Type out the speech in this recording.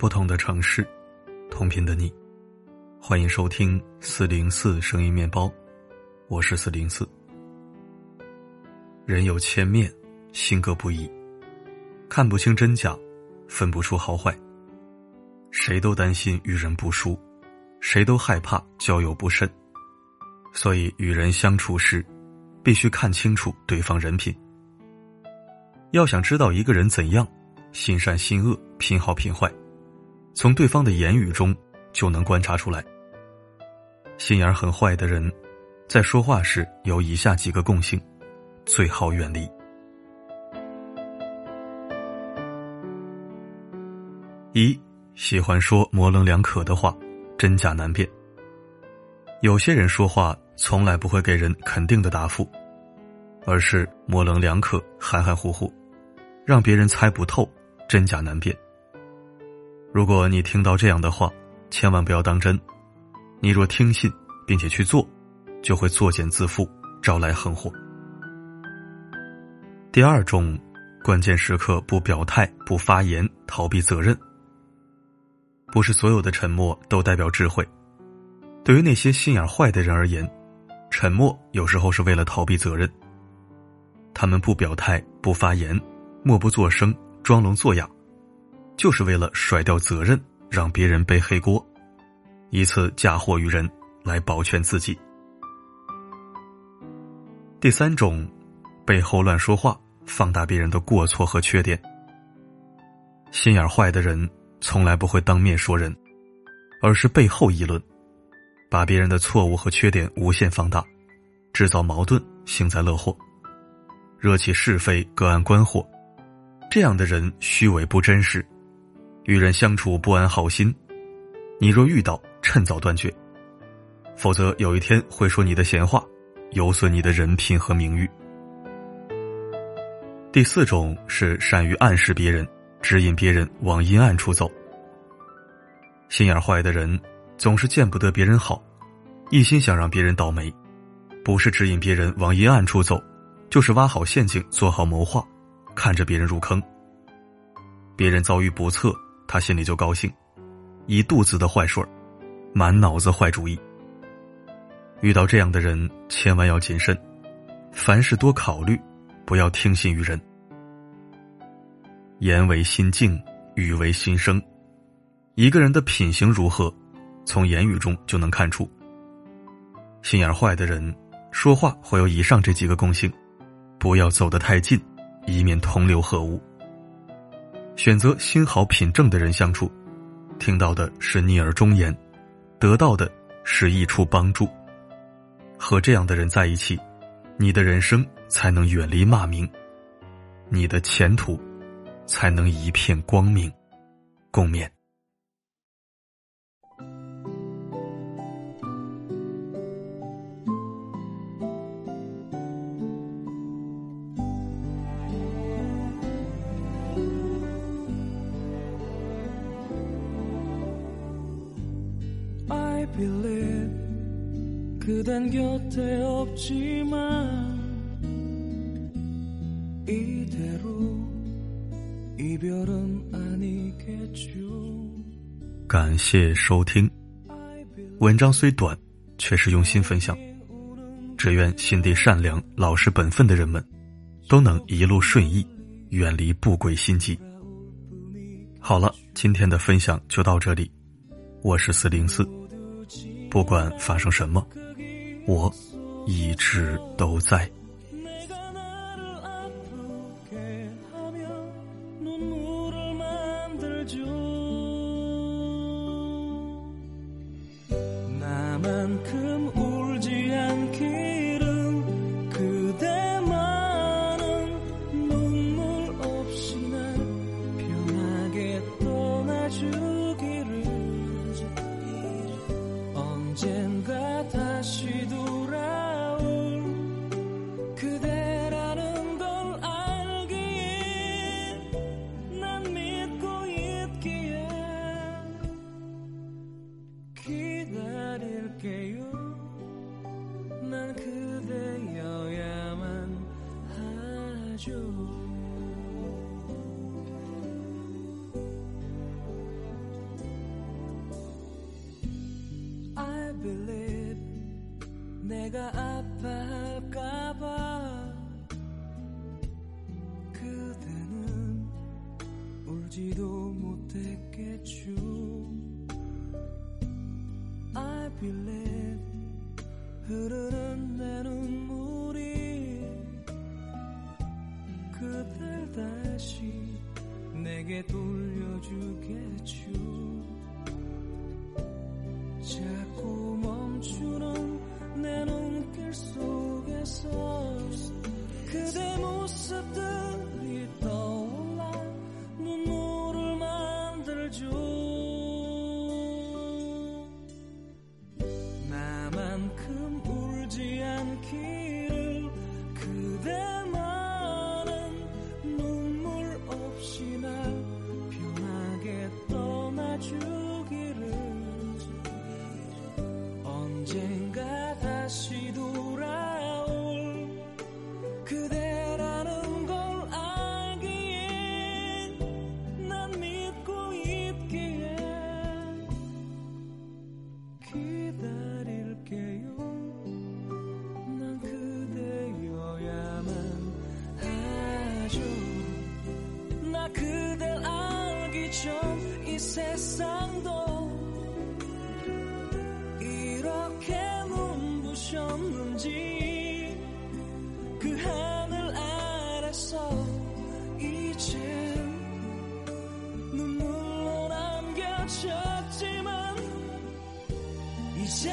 不同的城市，同频的你，欢迎收听四零四声音面包，我是四零四。人有千面，性格不一，看不清真假，分不出好坏。谁都担心与人不熟，谁都害怕交友不慎，所以与人相处时，必须看清楚对方人品。要想知道一个人怎样，心善心恶、品好品坏，从对方的言语中就能观察出来。心眼很坏的人，在说话时有以下几个共性，最好远离：一、喜欢说模棱两可的话，真假难辨。有些人说话从来不会给人肯定的答复，而是模棱两可、含含糊糊。让别人猜不透，真假难辨。如果你听到这样的话，千万不要当真。你若听信并且去做，就会作茧自缚，招来横祸。第二种，关键时刻不表态、不发言，逃避责任。不是所有的沉默都代表智慧。对于那些心眼坏的人而言，沉默有时候是为了逃避责任。他们不表态、不发言。默不作声，装聋作哑，就是为了甩掉责任，让别人背黑锅，以此嫁祸于人，来保全自己。第三种，背后乱说话，放大别人的过错和缺点。心眼坏的人从来不会当面说人，而是背后议论，把别人的错误和缺点无限放大，制造矛盾，幸灾乐祸，惹起是非，隔岸观火。这样的人虚伪不真实，与人相处不安好心。你若遇到，趁早断绝，否则有一天会说你的闲话，有损你的人品和名誉。第四种是善于暗示别人，指引别人往阴暗处走。心眼坏的人总是见不得别人好，一心想让别人倒霉，不是指引别人往阴暗处走，就是挖好陷阱，做好谋划。看着别人入坑，别人遭遇不测，他心里就高兴，一肚子的坏水满脑子坏主意。遇到这样的人，千万要谨慎，凡事多考虑，不要听信于人。言为心静，语为心声。一个人的品行如何，从言语中就能看出。心眼坏的人，说话会有以上这几个共性，不要走得太近。以免同流合污。选择心好品正的人相处，听到的是逆耳忠言，得到的是益处帮助。和这样的人在一起，你的人生才能远离骂名，你的前途才能一片光明。共勉。感谢收听。文章虽短，却是用心分享。只愿心地善良、老实本分的人们，都能一路顺意，远离不轨心机。好了，今天的分享就到这里。我是四零四。不管发生什么，我一直都在。 안아줘 I believe 내가 아파할까봐 그대는 울지도 못했겠죠 I believe 흐르는 내 눈. 다시 내게 돌려주겠죠. 자꾸 멈추는 내 눈길 속에서 그대 모습들 전이 세상도 이렇게 눈부셨는지 그 하늘 아래서 이제 눈물로 남겨졌지만 이제